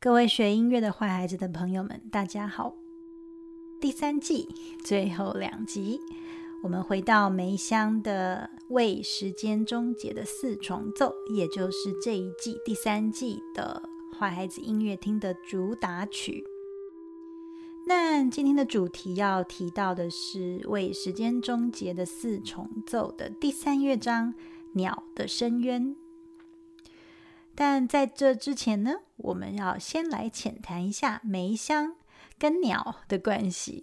各位学音乐的坏孩子的朋友们，大家好！第三季最后两集，我们回到梅香的《为时间终结的四重奏》，也就是这一季第三季的坏孩子音乐厅的主打曲。那今天的主题要提到的是《为时间终结的四重奏》的第三乐章《鸟的深渊》。但在这之前呢，我们要先来浅谈一下梅香跟鸟的关系。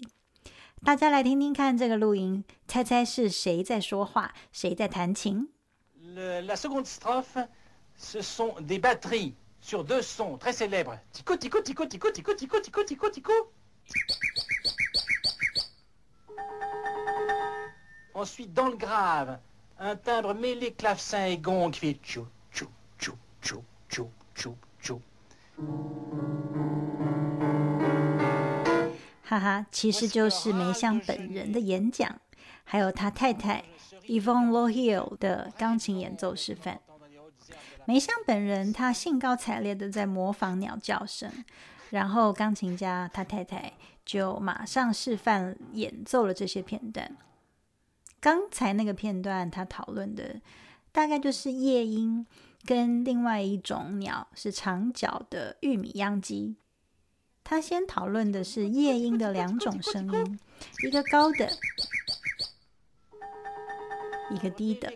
大家来听听看这个录音，猜猜是谁在说话，谁在弹琴？La seconde strophe, ce sont des batteries sur deux sons très célèbres. Tico, tico, tico, tico, tico, tico, tico, tico, tico. Ensuite, dans le grave, un timbre mêlé clavecin et gong qui fait tchou, tchou, tchou, tchou, tchou, tchou, tchou. 哈哈，其实就是梅香本人的演讲，还有他太太 Yvonne Lohiel 的钢琴演奏示范。梅香本人他兴高采烈的在模仿鸟叫声。然后钢琴家他太太就马上示范演奏了这些片段。刚才那个片段他讨论的大概就是夜莺跟另外一种鸟是长脚的玉米秧鸡。他先讨论的是夜莺的两种声音，一个高的，一个低的。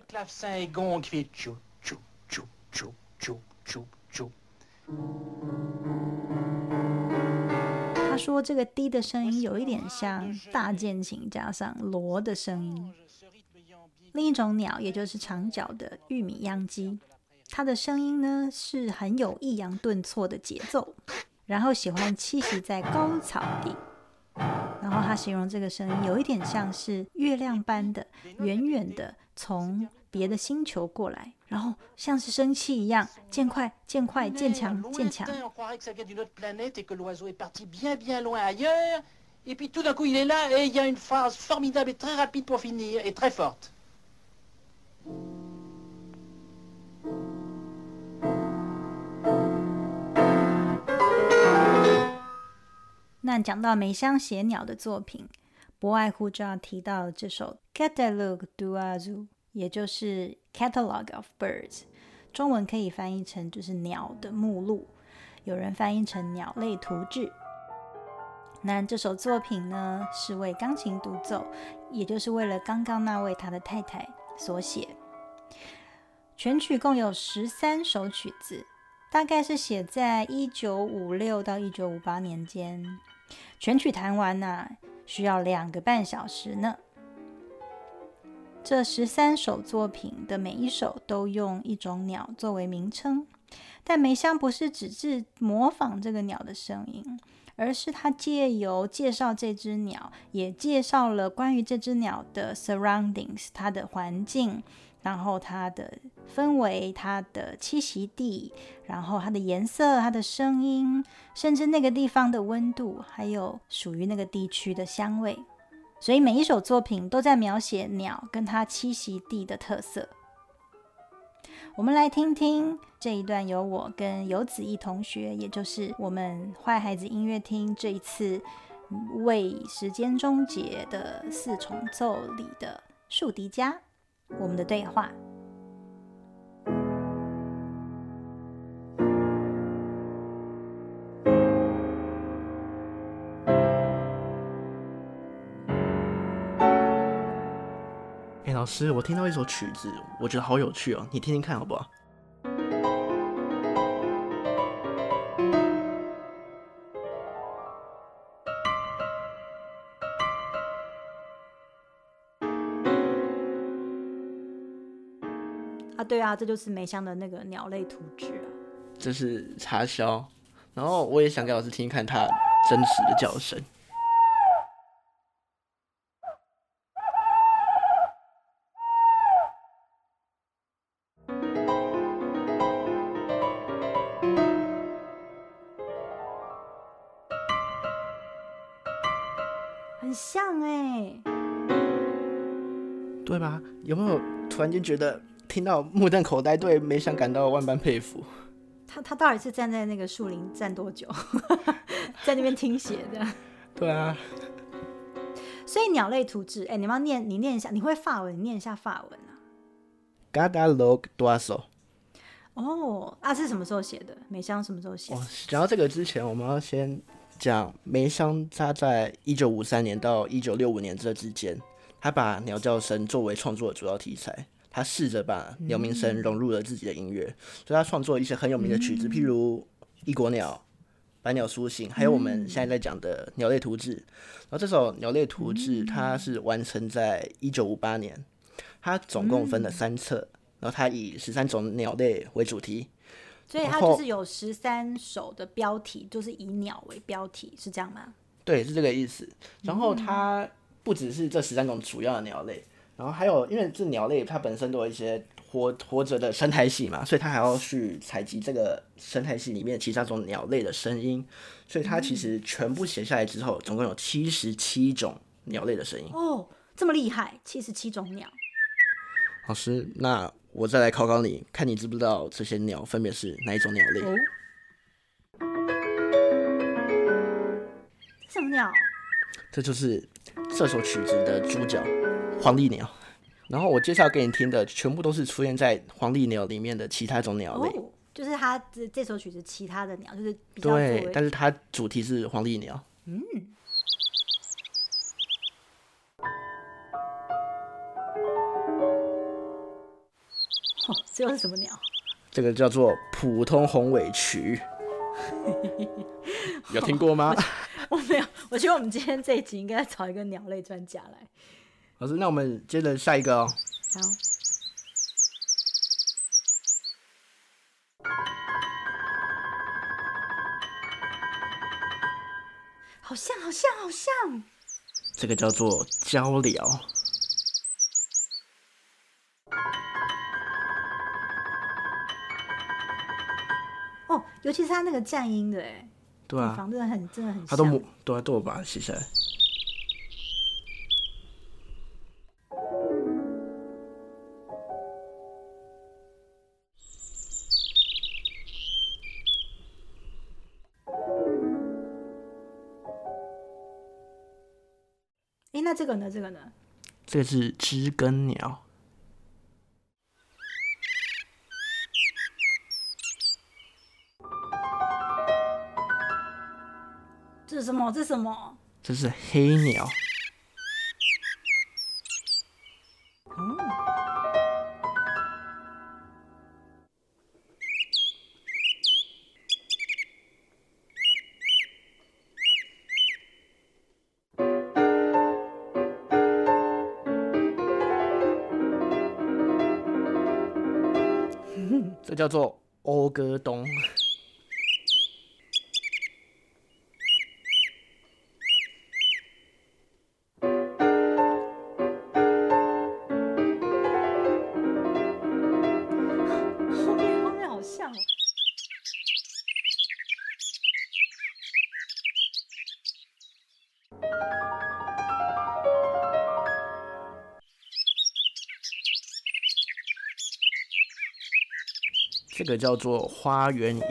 他说这个低的声音有一点像大键琴加上锣的声音。另一种鸟，也就是长脚的玉米秧鸡，它的声音呢是很有抑扬顿挫的节奏，然后喜欢栖息在高草地。然后他形容这个声音有一点像是月亮般的远远的从。别的星球过来，然后像是生气一样，渐快、渐快、渐强、渐强。那讲到梅香写鸟的作品，不外乎就要提到这首《Catalogue du Oiseau》。也就是 Catalogue of Birds，中文可以翻译成就是鸟的目录，有人翻译成鸟类图志。那这首作品呢，是为钢琴独奏，也就是为了刚刚那位他的太太所写。全曲共有十三首曲子，大概是写在一九五六到一九五八年间。全曲弹完呢，需要两个半小时呢。这十三首作品的每一首都用一种鸟作为名称，但梅香不是只是模仿这个鸟的声音，而是他借由介绍这只鸟，也介绍了关于这只鸟的 surroundings，它的环境，然后它的氛围，它的栖息地，然后它的颜色，它的声音，甚至那个地方的温度，还有属于那个地区的香味。所以每一首作品都在描写鸟跟它栖息地的特色。我们来听听这一段，由我跟游子怡同学，也就是我们坏孩子音乐厅这一次为时间终结的四重奏里的竖笛家，我们的对话。老师，我听到一首曲子，我觉得好有趣哦，你听听看好不好？啊，这就是梅香的那个鸟类图纸啊。这是插销，然后我也想给老师听一看它真实的叫声。很像哎对吧？有没有突然间觉得听到目瞪口呆，对梅香感到万般佩服？他他到底是站在那个树林站多久，在那边听写的？对啊，所以鸟类图志，哎、你们要念，你念一下，你会法文，你念一下法文啊。Gada log d o s o 哦，啊，是什么时候写的？梅香什么时候写讲到这个之前，我们要先讲梅香，他在一九五三年到一九六五年这之间，他把鸟叫声作为创作的主要题材。他试着把鸟鸣声融入了自己的音乐，所以他创作了一些很有名的曲子，譬如《异国鸟》《百鸟苏醒》，还有我们现在在讲的《鸟类图志》。然后这首《鸟类图志》它是完成在一九五八年，它总共分了三册，然后它以十三种鸟类为主题，所以它就是有十三首的标题，就是以鸟为标题，是这样吗？对，是这个意思。然后它不只是这十三种主要的鸟类，然后还有因为这鸟类它本身都有一些活活着的生态系嘛，所以它还要去采集这个生态系里面其他种鸟类的声音，所以它其实全部写下来之后，总共有七十七种鸟类的声音。哦，这么厉害，七十七种鸟。老师，那我再来考考你，看你知不知道这些鸟分别是哪一种鸟类？什么鸟？这就是这首曲子的主角黄鹂鸟。然后我介绍给你听的全部都是出现在黄鹂鸟里面的其他种鸟类。哦，就是它这这首曲子其他的鸟，就是比较对，但是它主题是黄鹂鸟。哦，这又是什么鸟？这个叫做普通红尾渠，有听过吗？我没有，我觉得我们今天这一集应该找一个鸟类专家来。老师，那我们接着下一个哦。好，好像，好像，好像。这个叫做交流。哦，尤其是它那个战音的，哎，对啊，房真的很，真的很像。它都模对啊，都有把它写下来。个呢？这个呢？这个是知更鸟，这是什么？这是什么？这是黑鸟。叫做欧歌东。这个叫做花园音。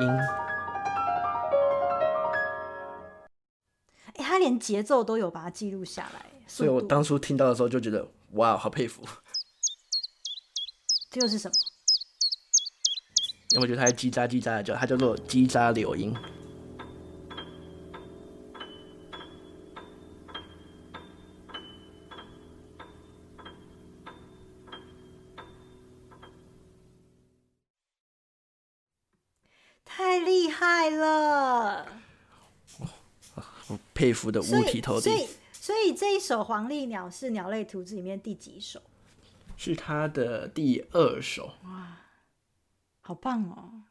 哎，他连节奏都有把它记录下来，所以我当初听到的时候就觉得，哇，好佩服。这又是什么？因为我觉得它叽喳叽喳的叫，它叫做叽喳柳音。佩服的五体投地，所以所以这一首《黄鹂鸟》是《鸟类图志》里面第几首？是他的第二首。哇好棒哦，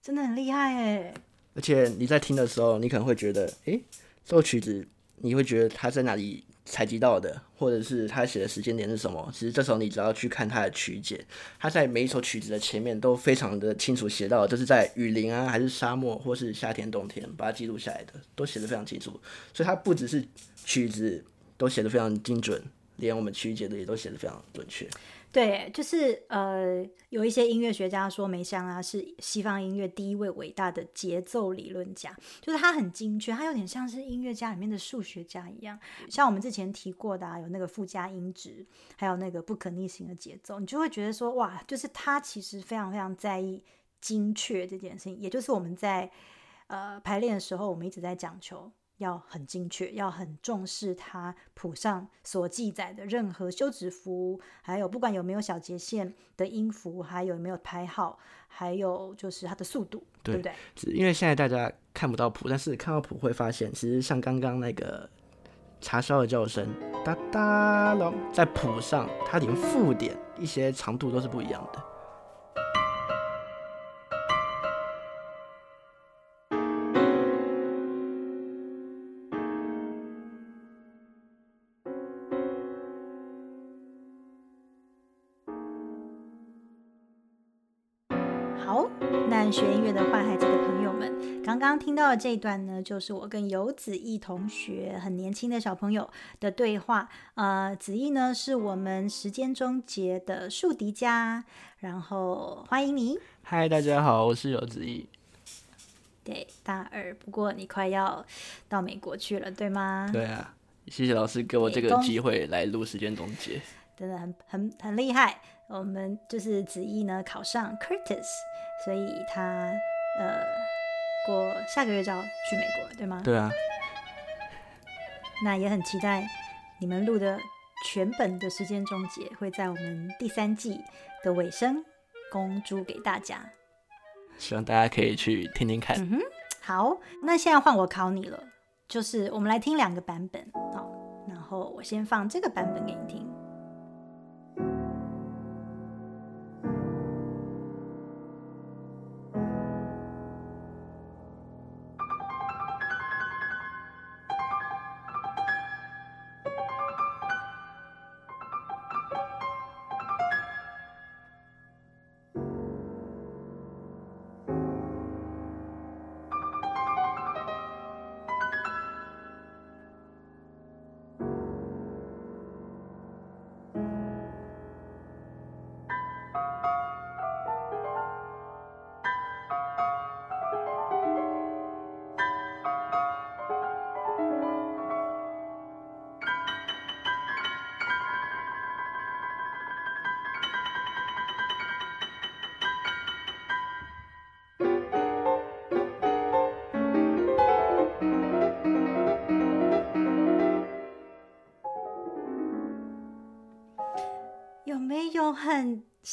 真的很厉害哎！而且你在听的时候，你可能会觉得，诶，这首曲子你会觉得它在哪里采集到的，或者是他写的时间点是什么？其实这时候你只要去看他的曲解，他在每一首曲子的前面都非常的清楚写到，这是在雨林啊，还是沙漠，或是夏天、冬天，把它记录下来的，都写的非常清楚。所以他不只是曲子都写的非常精准，连我们曲解的也都写的非常准确。对，就是呃，有一些音乐学家说梅香啊是西方音乐第一位伟大的节奏理论家，就是他很精确，他有点像是音乐家里面的数学家一样。像我们之前提过的，啊，有那个附加音值，还有那个不可逆行的节奏，你就会觉得说，哇，就是他其实非常非常在意精确这件事情，也就是我们在呃排练的时候，我们一直在讲求。要很精确，要很重视它谱上所记载的任何休止符，还有不管有没有小节线的音符，还有没有拍号，还有就是它的速度，对不对？因为现在大家看不到谱，但是看到谱会发现，其实像刚刚那个茶烧的叫声，哒哒咯，在谱上它连附点一些长度都是不一样的。听到的这一段呢，就是我跟游子毅同学，很年轻的小朋友的对话。呃，子毅呢是我们时间终结的竖笛家，然后欢迎你。嗨，大家好，我是游子毅。对，大二，不过你快要到美国去了，对吗？对啊，谢谢老师给我这个机会来录时间终结，真的很很很厉害。我们就是子毅呢考上 Curtis。所以他呃，过下个月就要去美国了，对吗？对啊。那也很期待你们录的全本的时间终结会在我们第三季的尾声公诸给大家。希望大家可以去听听看。嗯哼，好，那现在换我考你了，就是我们来听两个版本好，然后我先放这个版本给你听。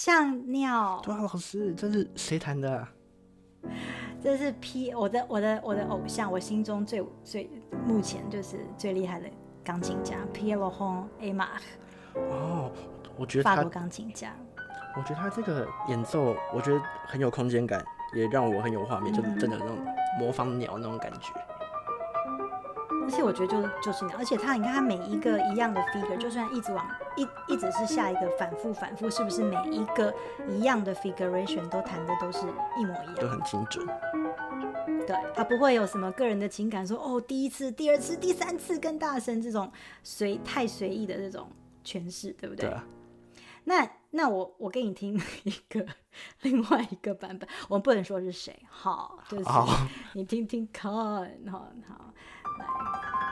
像鸟。对啊，老师，这是谁弹的？这是 P 我的我的我的偶像，我心中最最目前就是最厉害的钢琴家 Pierre Hon A Mar。哦，我觉得法国钢琴家。我觉得他这个演奏，我觉得很有空间感，也让我很有画面，就是真的那种模仿鸟那种感觉。而且我觉得就就是鸟，而且他你看他每一个一样的 figure，就算一直往。一一直是下一个反复反复，是不是每一个一样的 figuration 都弹的都是一模一样，都很精准。对，他不会有什么个人的情感，说哦第一次、第二次、第三次更大声这种随太随意的这种诠释，对不对？对啊。那那我我给你听一个 另外一个版本，我们不能说是谁，好，就是你听听看，好好来。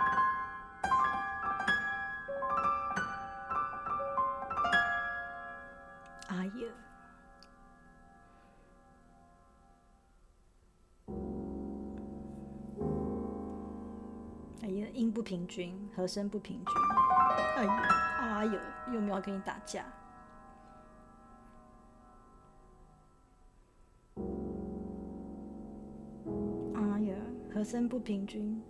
音不平均，和声不平均。哎呀，哎呀，有没有跟你打架？哎呀，和声不平均。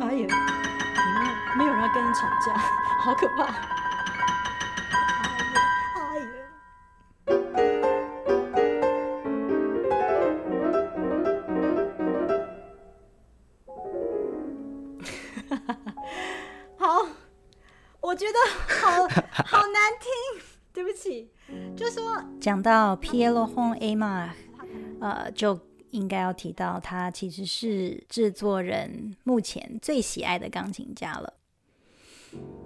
哎呀，没有没有人要跟你吵架，好可怕！讲到 Pierre Hon A，呃，就应该要提到，他其实是制作人目前最喜爱的钢琴家了。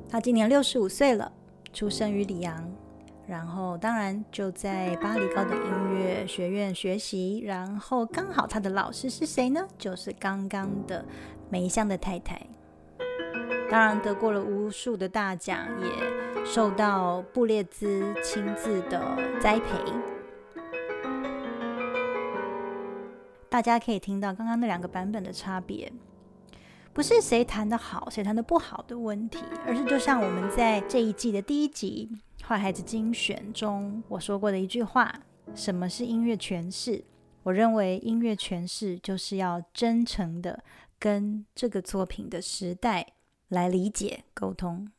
他今年六十五岁了，出生于里昂，然后当然就在巴黎高等音乐学院学习。然后刚好他的老师是谁呢？就是刚刚的梅香的太太。当然得过了无数的大奖，也受到布列兹亲自的栽培。大家可以听到刚刚那两个版本的差别，不是谁弹的好，谁弹的不好的问题，而是就像我们在这一季的第一集《坏孩子精选》中我说过的一句话：什么是音乐诠释？我认为音乐诠释就是要真诚的跟这个作品的时代来理解沟通。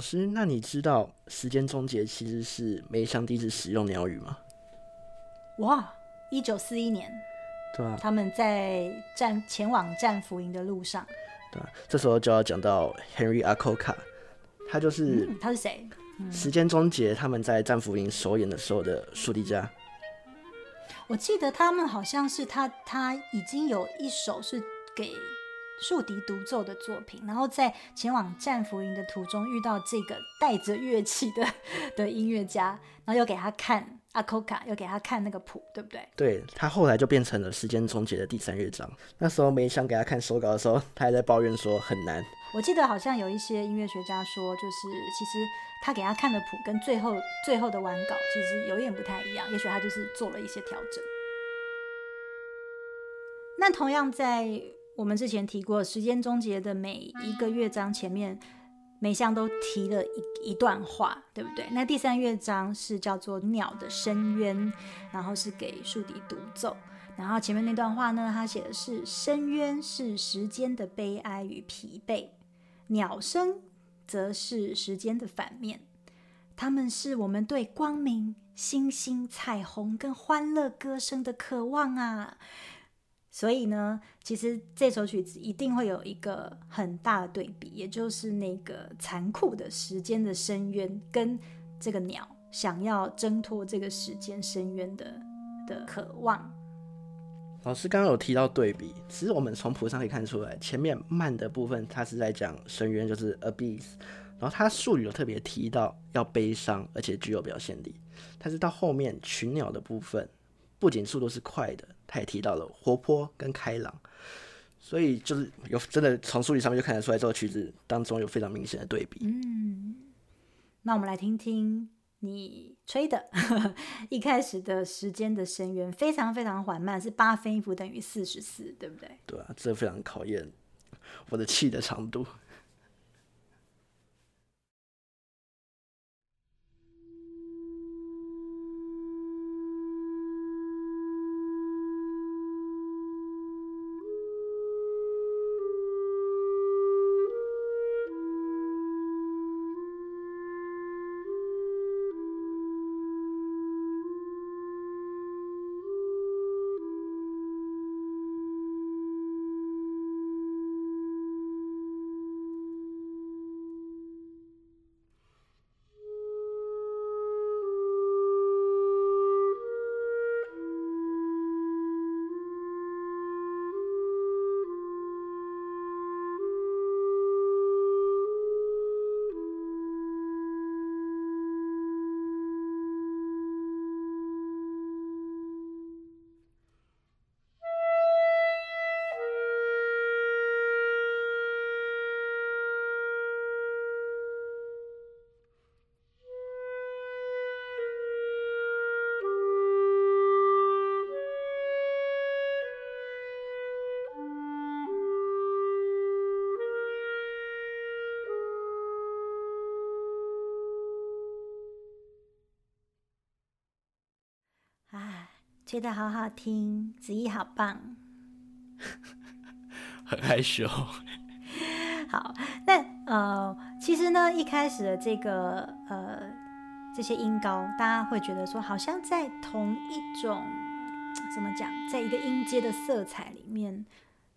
老师，那你知道时间终结其实是梅香第一次使用鸟语吗？哇，一九四一年，对啊，他们在战前往战俘营的路上，对啊，这时候就要讲到 Henry Acoca，他就是嗯，他是谁？时间终结他们在战俘营首演的时候的竖笛家。我记得他们好像是他，他已经有一首是给竖笛独奏的作品，然后在前往战俘营的途中遇到这个带着乐器的的音乐家，然后又给他看阿科卡，又给他看那个谱，对不对？对他后来就变成了时间终结的第三乐章。那时候梅香给他看手稿的时候，他还在抱怨说很难。我记得好像有一些音乐学家说，就是其实他给他看的谱跟最后最后的完稿其实有点不太一样，也许他就是做了一些调整。那同样在我们之前提过，时间终结的每一个乐章前面，每项都提了一一段话，对不对？那第三乐章是叫做鸟的深渊，然后是给竖笛独奏。然后前面那段话呢，他写的是深渊是时间的悲哀与疲惫。鸟声则是时间的反面，它们是我们对光明、星星、彩虹跟欢乐歌声的渴望啊！所以呢，其实这首曲子一定会有一个很大的对比，也就是那个残酷的时间的深渊，跟这个鸟想要挣脱这个时间深渊的的渴望。老师刚刚有提到对比，其实我们从谱上可以看出来，前面慢的部分它是在讲深渊，就是 abyss，然后它术语有特别提到要悲伤，而且具有表现力。但是到后面群鸟的部分，不仅速度是快的，它也提到了活泼跟开朗，所以就是有真的从数据上面就看得出来，这首曲子当中有非常明显的对比。嗯，那我们来听听。你吹的 一开始的时间的深渊非常非常缓慢，是八分音符等于四十四，对不对？对啊，这非常考验我的气的长度。吹的好好听，子怡好棒。很害羞。好，那呃，其实呢，一开始的这个呃这些音高，大家会觉得说，好像在同一种 怎么讲，在一个音阶的色彩里面，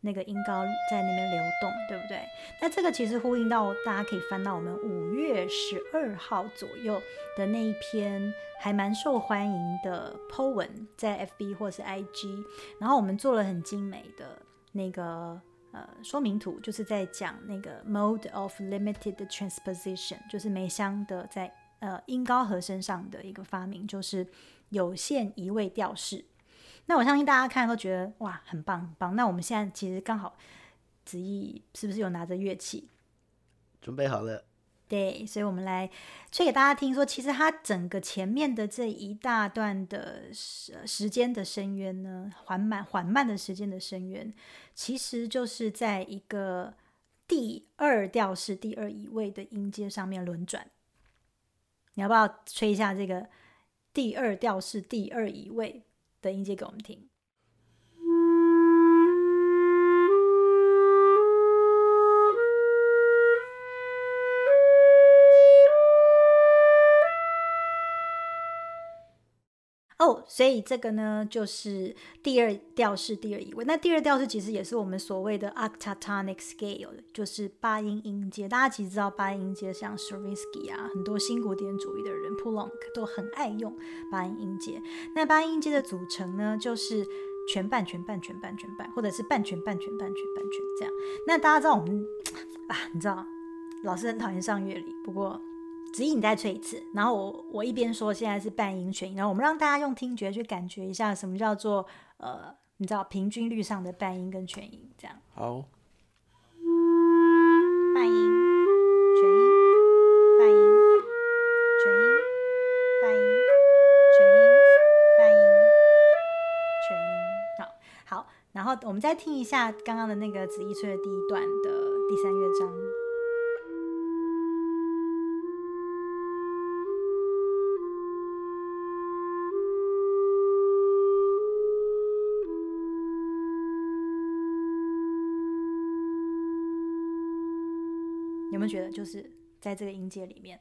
那个音高在那边流动，对不对？那这个其实呼应到，大家可以翻到我们五月十二号左右的那一篇还蛮受欢迎的 po 文，在 FB 或是 IG，然后我们做了很精美的那个。呃，说明图就是在讲那个 mode of limited transposition，就是梅香的在呃音高和声上的一个发明，就是有限移位调式。那我相信大家看都觉得哇，很棒很棒。那我们现在其实刚好子毅是不是有拿着乐器？准备好了。对，所以我们来吹给大家听，说其实它整个前面的这一大段的时时间的深渊呢，缓慢缓慢的时间的深渊，其实就是在一个第二调式第二移位的音阶上面轮转。你要不要吹一下这个第二调式第二移位的音阶给我们听？所以这个呢，就是第二调式第二移位。那第二调式其实也是我们所谓的 octatonic scale，就是八音音阶。大家其实知道八音音阶，像 Stravinsky 啊，很多新古典主义的人 p u l o n k 都很爱用八音音阶。那八音阶的组成呢，就是全半、全半、全半、全半，或者是半全半、全半、全半、全这样。那大家知道我们 啊，你知道老师很讨厌上乐理，不过。子怡，你再吹一次，然后我我一边说现在是半音全音，然后我们让大家用听觉去感觉一下什么叫做呃，你知道平均律上的半音跟全音这样。好。半音，全音，半音，全音，半音，全音，半音，全音。好，好，然后我们再听一下刚刚的那个子怡吹的第一段的第三乐章。我觉得，就是在这个音阶里面？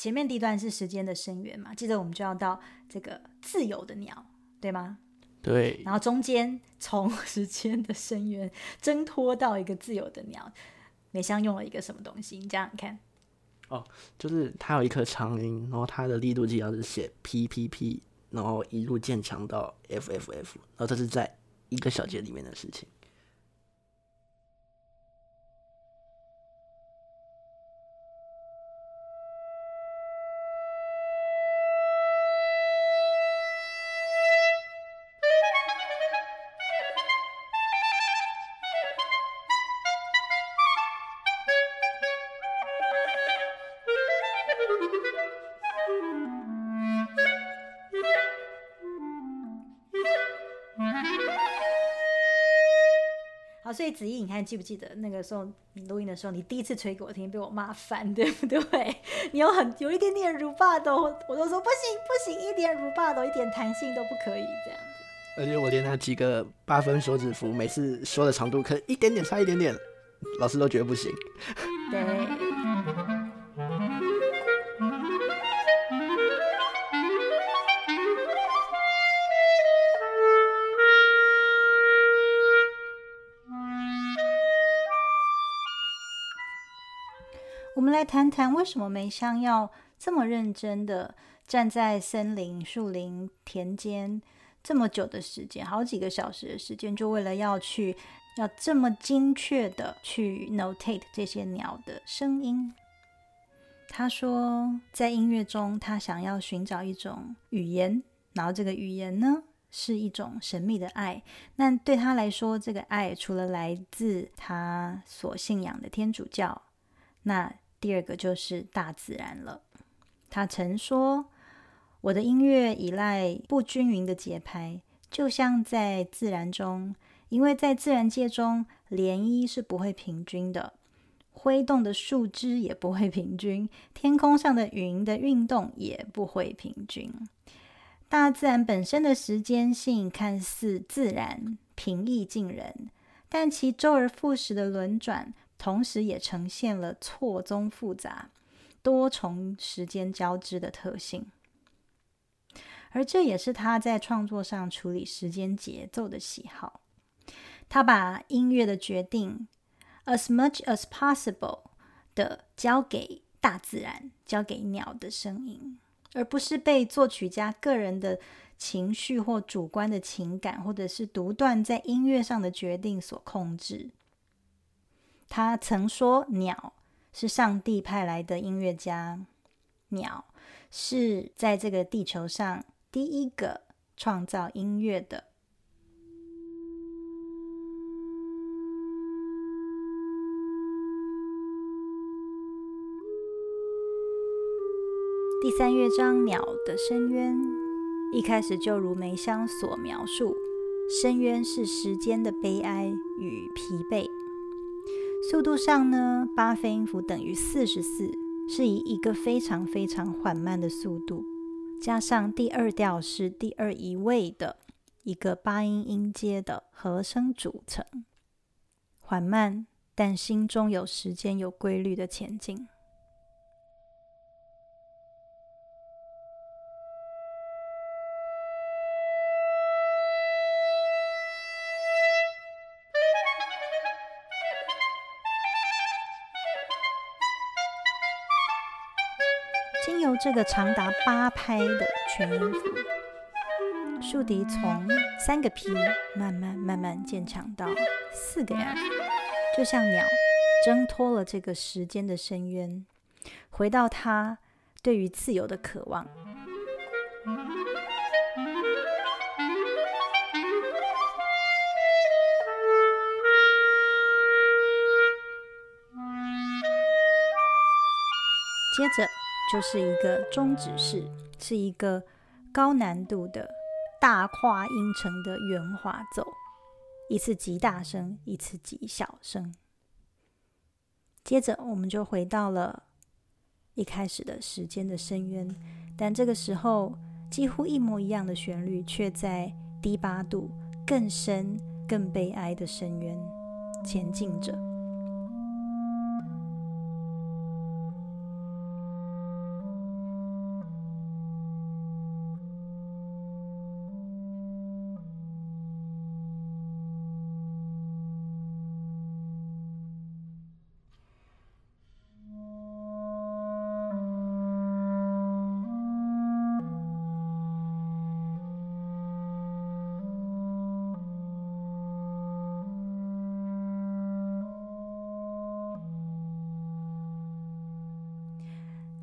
前面第一段是时间的深渊嘛，接着我们就要到这个自由的鸟，对吗？对。然后中间从 时间的深渊挣脱到一个自由的鸟，美香用了一个什么东西？你这样看。哦，就是它有一颗长音，然后它的力度记号是写 P P P，然后一路渐强到 F F F，然后这是在一个小节里面的事情。所子怡，你看记不记得那个时候你录音的时候，你第一次吹给我听，被我骂翻，对不对？你有很有一点点乳霸都，我都说不行不行，一点乳霸都一点弹性都不可以这样子。而且我连那几个八分手指符，每次说的长度可一点点差一点点，老师都觉得不行。对。来谈谈为什么梅香要这么认真的站在森林、树林、田间这么久的时间，好几个小时的时间，就为了要去要这么精确的去 notate 这些鸟的声音。他说，在音乐中，他想要寻找一种语言，然后这个语言呢，是一种神秘的爱。那对他来说，这个爱除了来自他所信仰的天主教，那第二个就是大自然了。他曾说：“我的音乐依赖不均匀的节拍，就像在自然中，因为在自然界中，涟漪是不会平均的。”挥动的树枝也不会平均，天空上的云的运动也不会平均。大自然本身的时间性看似自然、平易近人，但其周而复始的轮转，同时也呈现了错综复杂、多重时间交织的特性。而这也是他在创作上处理时间节奏的喜好。他把音乐的决定。As much as possible 的交给大自然，交给鸟的声音，而不是被作曲家个人的情绪或主观的情感，或者是独断在音乐上的决定所控制。他曾说：“鸟是上帝派来的音乐家，鸟是在这个地球上第一个创造音乐的。”第三乐章，鸟的深渊，一开始就如梅香所描述，深渊是时间的悲哀与疲惫。速度上呢，八分音符等于四十四，是以一个非常非常缓慢的速度，加上第二调是第二一位的一个八音音阶的和声组成，缓慢，但心中有时间、有规律的前进。经由这个长达八拍的全音符，竖笛从三个 P 慢慢慢慢渐强到四个 F，就像鸟挣脱了这个时间的深渊，回到它对于自由的渴望。接着。就是一个中指式，是一个高难度的大跨音程的圆滑奏，一次极大声，一次极小声。接着我们就回到了一开始的时间的深渊，但这个时候几乎一模一样的旋律，却在低八度更深、更悲哀的深渊前进着。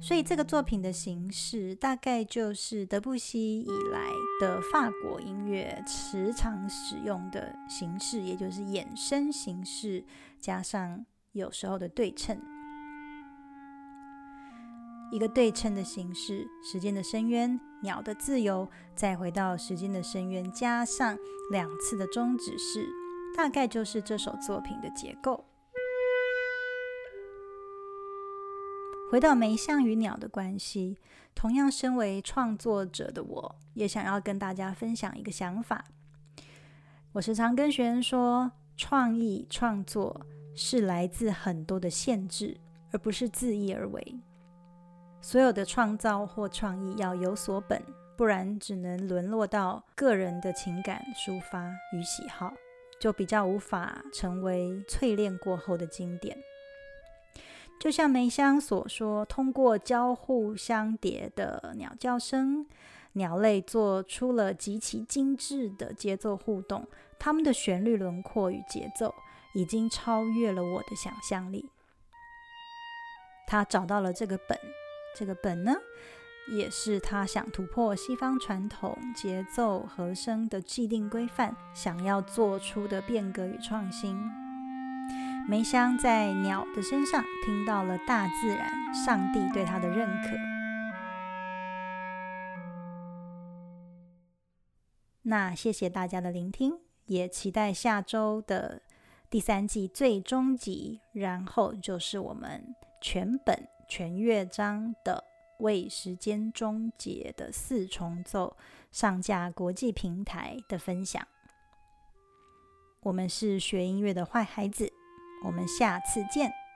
所以这个作品的形式大概就是德布西以来的法国音乐时常使用的形式，也就是衍生形式加上有时候的对称，一个对称的形式，时间的深渊，鸟的自由，再回到时间的深渊，加上两次的终止式，大概就是这首作品的结构。回到梅香与鸟的关系，同样身为创作者的我，也想要跟大家分享一个想法。我时常跟学员说，创意创作是来自很多的限制，而不是自意而为。所有的创造或创意要有所本，不然只能沦落到个人的情感抒发与喜好，就比较无法成为淬炼过后的经典。就像梅香所说，通过交互相叠的鸟叫声，鸟类做出了极其精致的节奏互动。它们的旋律轮廓与节奏已经超越了我的想象力。他找到了这个本，这个本呢，也是他想突破西方传统节奏和声的既定规范，想要做出的变革与创新。梅香在鸟的身上听到了大自然、上帝对他的认可。那谢谢大家的聆听，也期待下周的第三季最终集，然后就是我们全本全乐章的。为时间终结的四重奏上架国际平台的分享。我们是学音乐的坏孩子，我们下次见。